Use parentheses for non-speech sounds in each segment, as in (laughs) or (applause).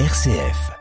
RCF.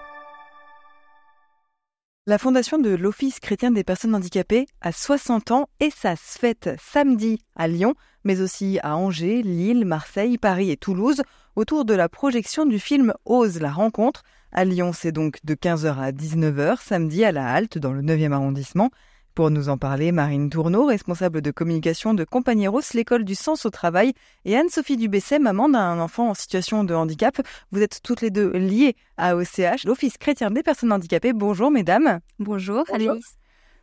La fondation de l'Office chrétien des personnes handicapées a 60 ans et ça se fête samedi à Lyon, mais aussi à Angers, Lille, Marseille, Paris et Toulouse, autour de la projection du film Ose la rencontre. À Lyon, c'est donc de 15h à 19h, samedi à la Halte, dans le 9e arrondissement. Pour nous en parler, Marine Tourneau, responsable de communication de Compagnieros, l'école du sens au travail, et Anne-Sophie Dubesset, maman d'un enfant en situation de handicap. Vous êtes toutes les deux liées à OCH, l'Office chrétien des personnes handicapées. Bonjour mesdames. Bonjour, Alice.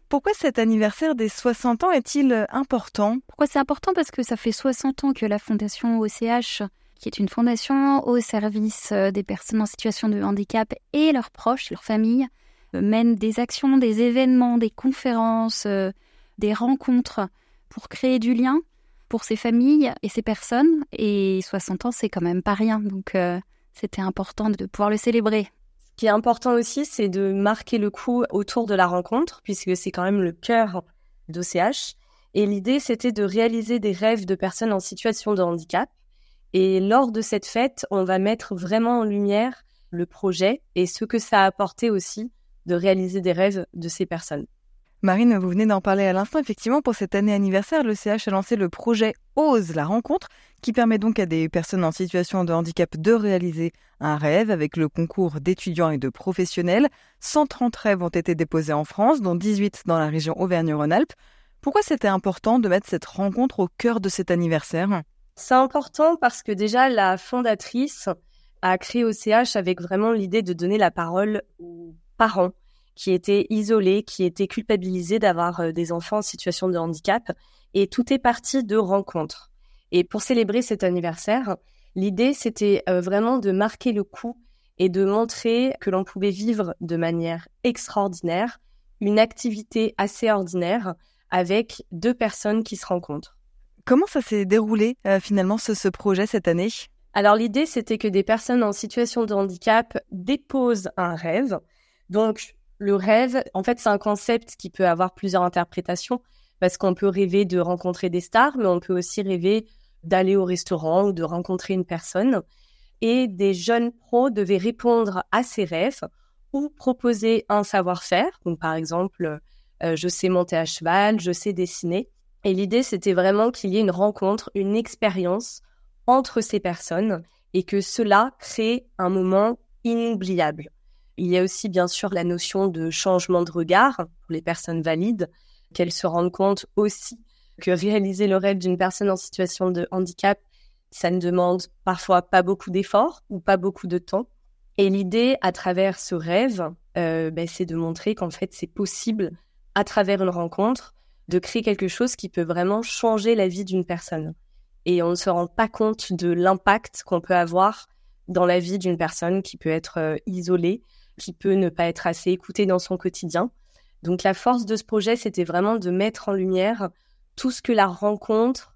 Pourquoi cet anniversaire des 60 ans est-il important? Pourquoi c'est important? Parce que ça fait 60 ans que la fondation OCH, qui est une fondation au service euh, des personnes en situation de handicap et leurs proches, leurs familles, mène des actions, des événements, des conférences, euh, des rencontres pour créer du lien pour ces familles et ces personnes. Et 60 ans, c'est quand même pas rien. Donc, euh, c'était important de pouvoir le célébrer. Ce qui est important aussi, c'est de marquer le coup autour de la rencontre, puisque c'est quand même le cœur d'OCH. Et l'idée, c'était de réaliser des rêves de personnes en situation de handicap. Et lors de cette fête, on va mettre vraiment en lumière le projet et ce que ça a apporté aussi de réaliser des rêves de ces personnes. Marine, vous venez d'en parler à l'instant. Effectivement, pour cette année anniversaire, le CH a lancé le projet Ose la rencontre, qui permet donc à des personnes en situation de handicap de réaliser un rêve avec le concours d'étudiants et de professionnels. 130 rêves ont été déposés en France, dont 18 dans la région Auvergne-Rhône-Alpes. Pourquoi c'était important de mettre cette rencontre au cœur de cet anniversaire? C'est important parce que déjà la fondatrice a créé OCH avec vraiment l'idée de donner la parole aux parents qui étaient isolés, qui étaient culpabilisés d'avoir euh, des enfants en situation de handicap. Et tout est parti de rencontres. Et pour célébrer cet anniversaire, l'idée, c'était euh, vraiment de marquer le coup et de montrer que l'on pouvait vivre de manière extraordinaire une activité assez ordinaire avec deux personnes qui se rencontrent. Comment ça s'est déroulé euh, finalement ce, projet cette année? Alors l'idée c'était que des personnes en situation de handicap déposent un rêve donc, le rêve, en fait, c'est un concept qui peut avoir plusieurs interprétations parce qu'on peut rêver de rencontrer des stars, mais on peut aussi rêver d'aller au restaurant ou de rencontrer une personne. Et des jeunes pros devaient répondre à ces rêves ou proposer un savoir-faire. Donc, par exemple, euh, je sais monter à cheval, je sais dessiner. Et l'idée, c'était vraiment qu'il y ait une rencontre, une expérience entre ces personnes et que cela crée un moment inoubliable. Il y a aussi bien sûr la notion de changement de regard pour les personnes valides, qu'elles se rendent compte aussi que réaliser le rêve d'une personne en situation de handicap, ça ne demande parfois pas beaucoup d'efforts ou pas beaucoup de temps. Et l'idée à travers ce rêve, euh, ben, c'est de montrer qu'en fait c'est possible à travers une rencontre de créer quelque chose qui peut vraiment changer la vie d'une personne. Et on ne se rend pas compte de l'impact qu'on peut avoir dans la vie d'une personne qui peut être euh, isolée, qui peut ne pas être assez écouté dans son quotidien. Donc la force de ce projet, c'était vraiment de mettre en lumière tout ce que la rencontre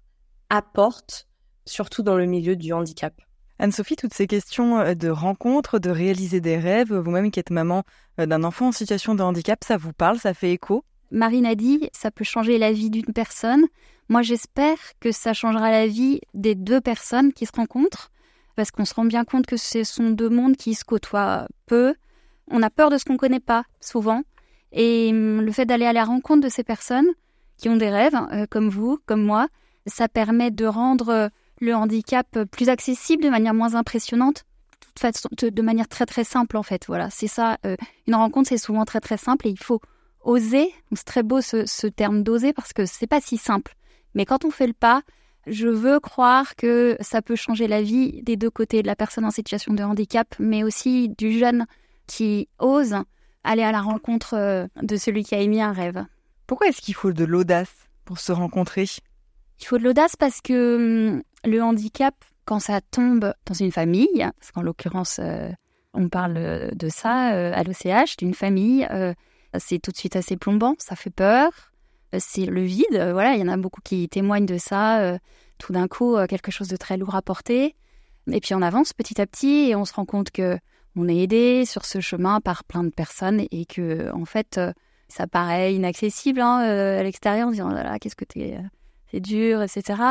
apporte, surtout dans le milieu du handicap. Anne-Sophie, toutes ces questions euh, de rencontre, de réaliser des rêves, vous-même qui êtes maman euh, d'un enfant en situation de handicap, ça vous parle, ça fait écho? Marine a dit, ça peut changer la vie d'une personne. Moi, j'espère que ça changera la vie des deux personnes qui se rencontrent, parce qu'on se rend bien compte que ce sont deux mondes qui se côtoient peu, on a peur de ce qu'on ne connaît pas, souvent. Et hum, le fait d'aller à la rencontre de ces personnes qui ont des rêves, euh, comme vous, comme moi, ça permet de rendre euh, le handicap plus accessible de manière moins impressionnante, de manière très très simple en fait. Voilà, c'est ça. Euh, une rencontre, c'est souvent très très simple et il faut oser. C'est très beau ce, ce terme d'oser parce que c'est pas si simple. Mais quand on fait le pas, je veux croire que ça peut changer la vie des deux côtés, de la personne en situation de handicap, mais aussi du jeune qui ose aller à la rencontre euh, de celui qui a émis un rêve. Pourquoi est-ce qu'il faut de l'audace pour se rencontrer? Il faut de l'audace parce que hum, le handicap, quand ça tombe dans une famille, parce qu'en l'occurrence, euh, on parle de ça euh, à l'OCH, d'une famille, c'est tout de suite assez plombant, ça fait peur, c'est le vide. voilà, il y en a beaucoup qui témoignent de ça. tout d'un coup, quelque chose de très lourd à porter. Et puis on avance petit à petit et on se rend compte que on est aidé sur ce chemin par plein de personnes et que en fait euh, ça paraît inaccessible hein, euh, à l'extérieur en disant oh qu'est-ce que euh, c'est dur etc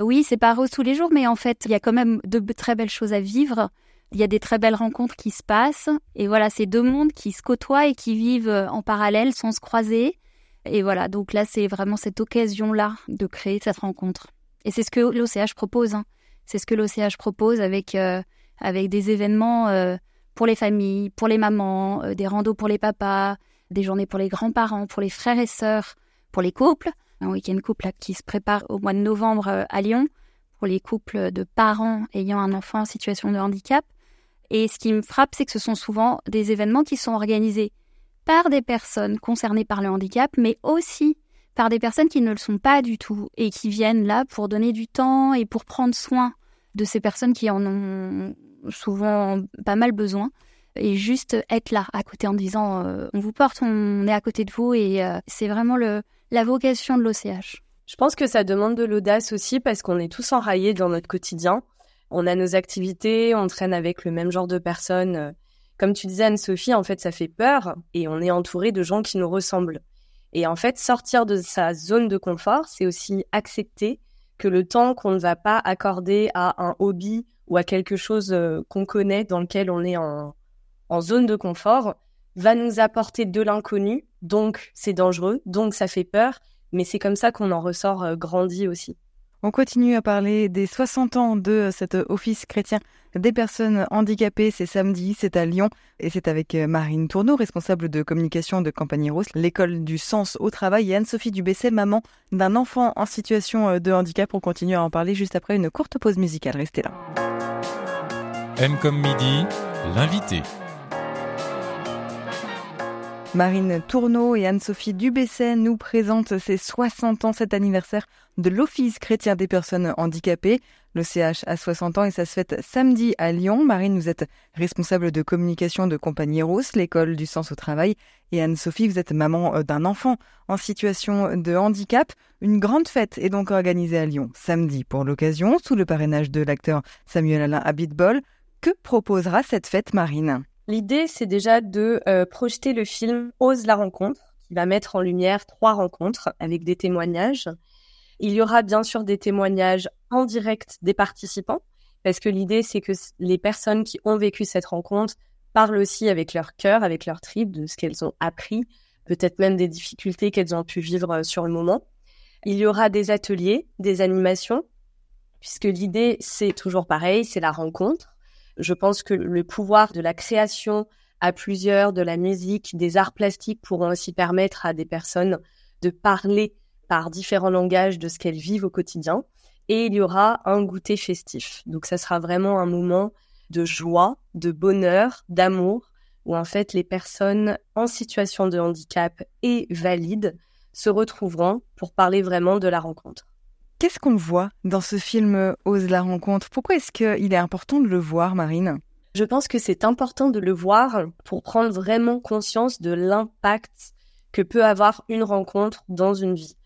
oui c'est pas rose tous les jours mais en fait il y a quand même de très belles choses à vivre Il y a des très belles rencontres qui se passent. Et voilà, c'est deux mondes qui se côtoient et qui vivent en parallèle sans se croiser. Et voilà, donc là, c'est vraiment cette occasion-là de créer cette rencontre. Et c'est ce que l'OCH propose. Hein. C'est ce que l'OCH propose avec, avec des événements pour les familles, pour les mamans, des randos pour les papas, des journées pour les grands-parents, pour les frères et sœurs, pour les couples. Un week-end couple qui se prépare au mois de novembre à Lyon pour les couples de parents ayant un enfant en situation de handicap. Et ce qui me frappe, c'est que ce sont souvent des événements qui sont organisés par des personnes concernées par le handicap, mais aussi par des personnes qui ne le sont pas du tout et qui viennent là pour donner du temps et pour prendre soin de ces personnes qui en ont souvent pas mal besoin et juste être là à côté en disant euh, on vous porte, on est à côté de vous et euh, c'est vraiment le, la vocation de l'OCH. Je pense que ça demande de l'audace aussi parce qu'on est tous enraillés dans notre quotidien on a nos activités, on traîne avec le même genre de personnes. Comme tu disais, Anne-Sophie, en fait, ça fait peur et on est entouré de gens qui nous ressemblent. Et en fait, sortir de sa zone de confort, c'est aussi accepter que le temps qu'on ne va pas accorder à un hobby ou à quelque chose euh, qu'on connaît dans lequel on est en, zone de confort va nous apporter de l'inconnu. Donc, c'est dangereux, donc ça fait peur, mais c'est comme ça qu'on en ressort euh, grandi aussi. On continue à parler des 60 ans de cet office chrétien des personnes handicapées. C'est samedi, c'est à Lyon et c'est avec euh, Marine Tourneau, responsable de communication de Campagne Rose, l'école du sens au travail et Anne-Sophie Dubesset, maman d'un enfant en situation euh, de handicap. On continue à en parler juste après une courte pause musicale. Restez là. M comme midi, l'invité. Marine Tourneau et Anne-Sophie Dubesset nous présentent ces 60 ans, cet anniversaire de l'Office chrétien des personnes handicapées. Le CH a 60 ans et ça se fête samedi à Lyon. Marine, vous êtes responsable de communication de Compagnie Rousse, l'école du sens au travail. Et Anne-Sophie, vous êtes maman euh, d'un enfant en situation de handicap. Une grande fête est donc organisée à Lyon samedi pour l'occasion, sous le parrainage de l'acteur Samuel Alain Abitbol. Que proposera cette fête, Marine? L'idée, c'est déjà de euh, projeter le film Ose la rencontre, qui va mettre en lumière trois rencontres avec des témoignages. Il y aura bien sûr des témoignages en direct des participants, parce que l'idée, c'est que les personnes qui ont vécu cette rencontre parlent aussi avec leur cœur, avec leur trip, de ce qu'elles ont appris, peut-être même des difficultés qu'elles ont pu vivre euh, sur le moment. Il y aura des ateliers, des animations, puisque l'idée, c'est toujours pareil, c'est la rencontre. Je pense que le pouvoir de la création à plusieurs, de la musique, des arts plastiques pourront aussi permettre à des personnes de parler par différents langages de ce qu'elles vivent au quotidien. Et il y aura un goûter festif. Donc ça sera vraiment un moment de joie, de bonheur, d'amour, où en fait les personnes en situation de handicap et valides se retrouveront pour parler vraiment de la rencontre. Qu'est-ce qu'on voit dans ce film Ose la rencontre? Pourquoi est-ce qu'il est important de le voir, Marine? Je pense que c'est important de le voir pour prendre vraiment conscience de l'impact que peut avoir une rencontre dans une vie.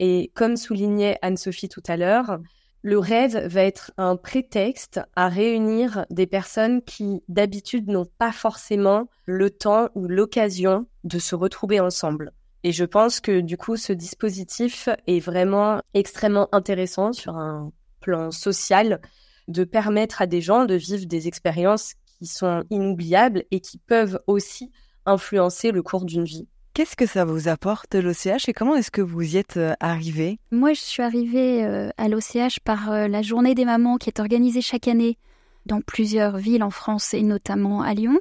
Et comme soulignait Anne-Sophie tout à l'heure, le rêve va être un prétexte à réunir des personnes qui d'habitude n'ont pas forcément le temps ou l'occasion de se retrouver ensemble. Et je pense que du coup, ce dispositif est vraiment extrêmement intéressant sur un plan social de permettre à des gens de vivre des expériences qui sont inoubliables et qui peuvent aussi influencer le cours d'une vie. Qu'est-ce que ça vous apporte l'OCH et comment est-ce que vous y êtes euh, arrivé Moi, je suis arrivée euh, à l'OCH par euh, la journée des mamans qui est organisée chaque année dans plusieurs villes en France et notamment à Lyon.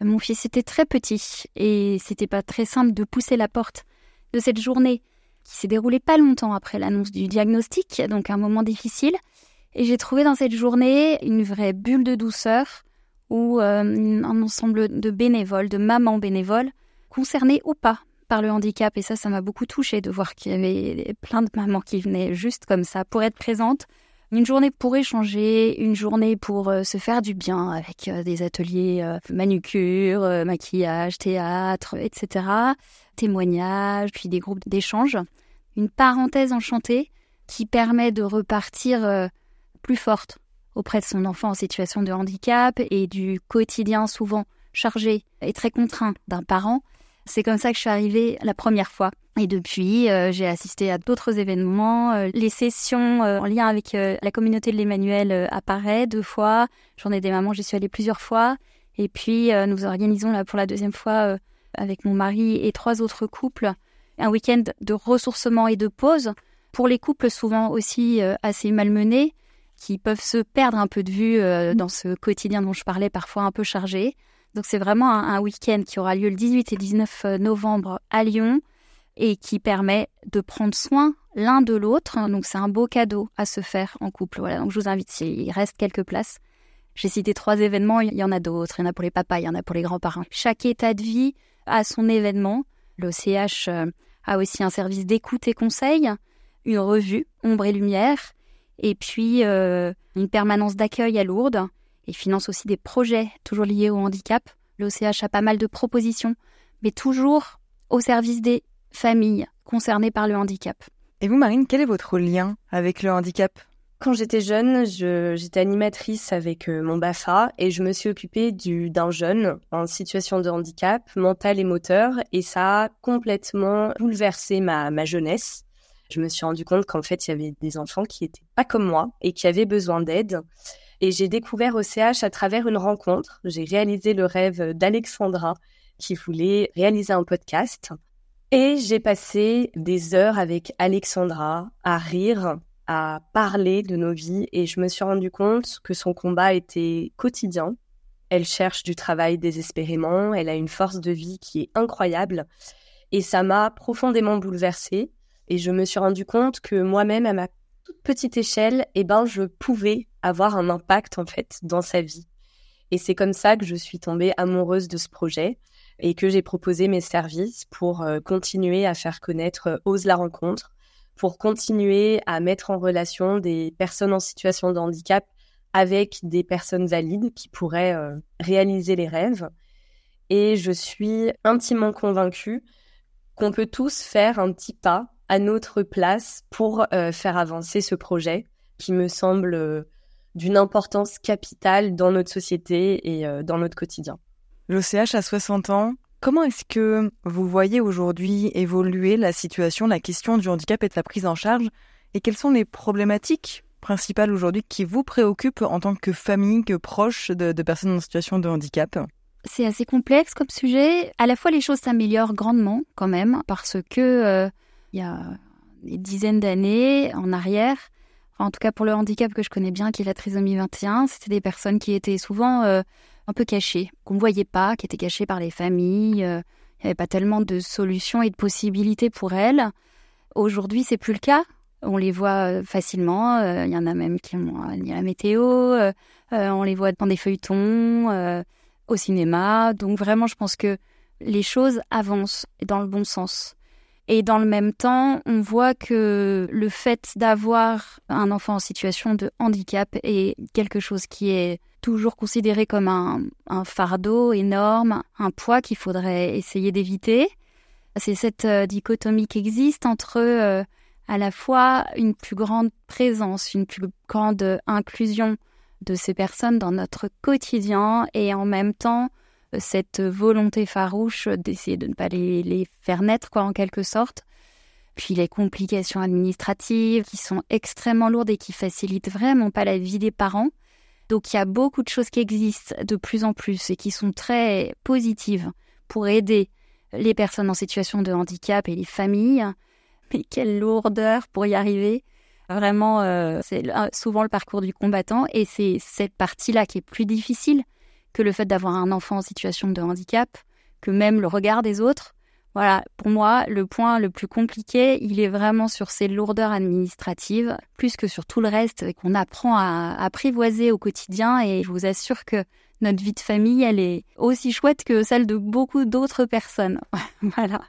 Mon fils était très petit et c'était pas très simple de pousser la porte de cette journée qui s'est déroulée pas longtemps après l'annonce du diagnostic, donc un moment difficile. Et j'ai trouvé dans cette journée une vraie bulle de douceur où euh, un ensemble de bénévoles, de mamans bénévoles, concernées ou pas par le handicap. Et ça, ça m'a beaucoup touchée de voir qu'il y avait plein de mamans qui venaient juste comme ça pour être présentes une journée pour échanger, une journée pour euh, se faire du bien avec euh, des ateliers euh, manucure, maquillage, théâtre, etc. Témoignages, puis des groupes d'échange. Une parenthèse enchantée qui permet de repartir plus forte auprès de son enfant en situation de handicap et du quotidien souvent chargé et très contraint d'un parent. C'est comme ça que je suis arrivée la première fois Et depuis, euh, j'ai assisté à d'autres événements. Euh, les sessions euh, en lien avec la communauté de l'Emmanuel apparaissent deux fois. J'en ai des mamans, j'y suis allée plusieurs fois. Et puis, nous organisons là pour la deuxième fois avec mon mari et trois autres couples un week-end de ressourcement et de pause. Pour les couples souvent aussi assez malmenés, qui peuvent se perdre un peu de vue dans ce quotidien dont je parlais, parfois un peu chargé. Donc c'est vraiment un, un week-end qui aura lieu le 18 et 19 novembre à Lyon et qui permet de prendre soin l'un de l'autre. Donc c'est un beau cadeau à se faire en couple. Voilà, donc je vous invite, il reste quelques places. J'ai cité trois événements, il y en a d'autres. Il y en a pour les papas, il y en a pour les grands-parents. Chaque état de vie a son événement. L'OCH euh, a aussi un service d'écoute et conseil, une revue Ombre et Lumière, et puis euh, une permanence d'accueil à Lourdes, et finance aussi des projets toujours liés au handicap. L'OCH a pas mal de propositions, mais toujours au service des familles concernées par le handicap. Et vous, Marine, quel est votre lien avec le handicap? Quand j'étais jeune, j'étais animatrice avec euh, mon BAFA et je me suis occupée d'un jeune en situation de handicap mental et moteur et ça a complètement bouleversé ma, ma jeunesse. Je me suis rendu compte qu'en fait, il y avait des enfants qui étaient pas comme moi et qui avaient besoin d'aide. Et j'ai découvert OCH à travers une rencontre. J'ai réalisé le rêve d'Alexandra qui voulait réaliser un podcast et j'ai passé des heures avec Alexandra à rire, à parler de nos vies et je me suis rendu compte que son combat était quotidien. Elle cherche du travail désespérément, elle a une force de vie qui est incroyable et ça m'a profondément bouleversée et je me suis rendu compte que moi-même à ma toute petite échelle, eh ben je pouvais avoir un impact en fait dans sa vie. Et c'est comme ça que je suis tombée amoureuse de ce projet et que j'ai proposé mes services pour euh, continuer à faire connaître euh, Ose la rencontre, pour continuer à mettre en relation des personnes en situation de handicap avec des personnes valides qui pourraient euh, réaliser les rêves. Et je suis intimement convaincue qu'on peut tous faire un petit pas à notre place pour faire avancer ce projet qui me semble d'une importance capitale dans notre société et dans notre quotidien. L'OCH a 60 ans. Comment est-ce que vous voyez aujourd'hui évoluer la situation, la question du handicap et de la prise en charge? Et quelles sont les problématiques principales aujourd'hui qui vous préoccupent en tant que famille, que proche de, personnes en situation de handicap? C'est assez complexe comme sujet. À la fois, les choses s'améliorent grandement quand même parce que euh, il y a des dizaines d'années en arrière, en tout cas pour le handicap que je connais bien, qui est la trisomie 21, c'était des personnes qui étaient souvent euh, un peu cachés, qu'on ne voyait pas, qui étaient cachés par les familles. Euh, il n'y avait pas tellement de solutions et de possibilités pour elles. Aujourd'hui, c'est plus le cas. On les voit euh, facilement. Il y en a même qui ont la météo. on les voit dans des feuilletons, au cinéma. Donc vraiment, je pense que les choses avancent dans le bon sens. Et dans le même temps, on voit que le fait d'avoir un enfant en situation de handicap est quelque chose qui est toujours considéré comme un, fardeau énorme, un poids qu'il faudrait essayer d'éviter. C'est cette euh, dichotomie qui existe entre euh, à la fois une plus grande présence, une plus grande inclusion de ces personnes dans notre quotidien et en même temps cette volonté farouche d'essayer de ne pas les, faire naître, quoi, en quelque sorte. Puis les complications administratives qui sont extrêmement lourdes et qui facilitent vraiment pas la vie des parents. Donc il y a beaucoup de choses qui existent de plus en plus et qui sont très positives pour aider les personnes en situation de handicap et les familles. Mais quelle lourdeur pour y arriver. Vraiment, euh, c'est souvent le parcours du combattant et c'est cette partie-là qui est plus difficile que le fait d'avoir un enfant en situation de handicap, que même le regard des autres. Voilà, pour moi, le point le plus compliqué, il est vraiment sur ces lourdeurs administratives, plus que sur tout le reste qu'on apprend à apprivoiser au quotidien. Et je vous assure que notre vie de famille, elle est aussi chouette que celle de beaucoup d'autres personnes. (laughs) voilà.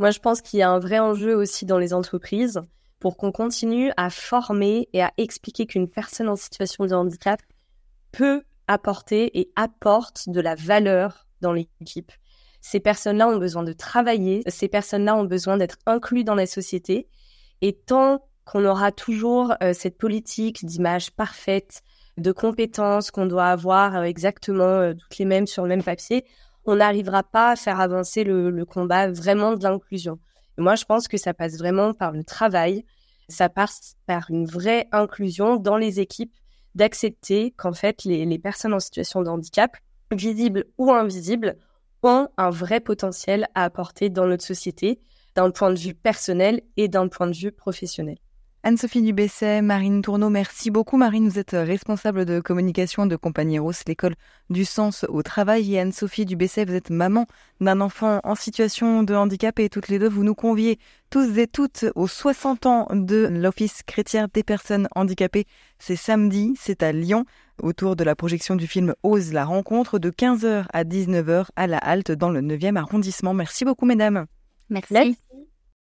Moi, je pense qu'il y a un vrai enjeu aussi dans les entreprises pour qu'on continue à former et à expliquer qu'une personne en situation de handicap peut apporter et apporte de la valeur dans l'équipe. Ces personnes-là ont besoin de travailler, ces personnes-là ont besoin d'être inclus dans la société. Et tant qu'on aura toujours euh, cette politique d'image parfaite, de compétences qu'on doit avoir euh, exactement euh, toutes les mêmes sur le même papier, on n'arrivera pas à faire avancer le combat vraiment de l'inclusion. Moi, je pense que ça passe vraiment par le travail, ça passe par une vraie inclusion dans les équipes, d'accepter qu'en fait, les, personnes en situation de handicap, visibles ou invisibles, ont un vrai potentiel à apporter dans notre société, d'un point de vue personnel et d'un point de vue professionnel. Anne-Sophie Dubesset, Marine Tourneau, merci beaucoup. Marine, vous êtes responsable de communication de Compagnie Rose, l'école du sens au travail. Et Anne-Sophie Dubesset, vous êtes maman d'un enfant en situation de handicap et toutes les deux, vous nous conviez tous et toutes aux 60 ans de l'Office chrétien des personnes handicapées. C'est samedi, c'est à Lyon, autour de la projection du film Ose la rencontre de 15h à 19h à la halte dans le 9e arrondissement. Merci beaucoup, mesdames. Merci.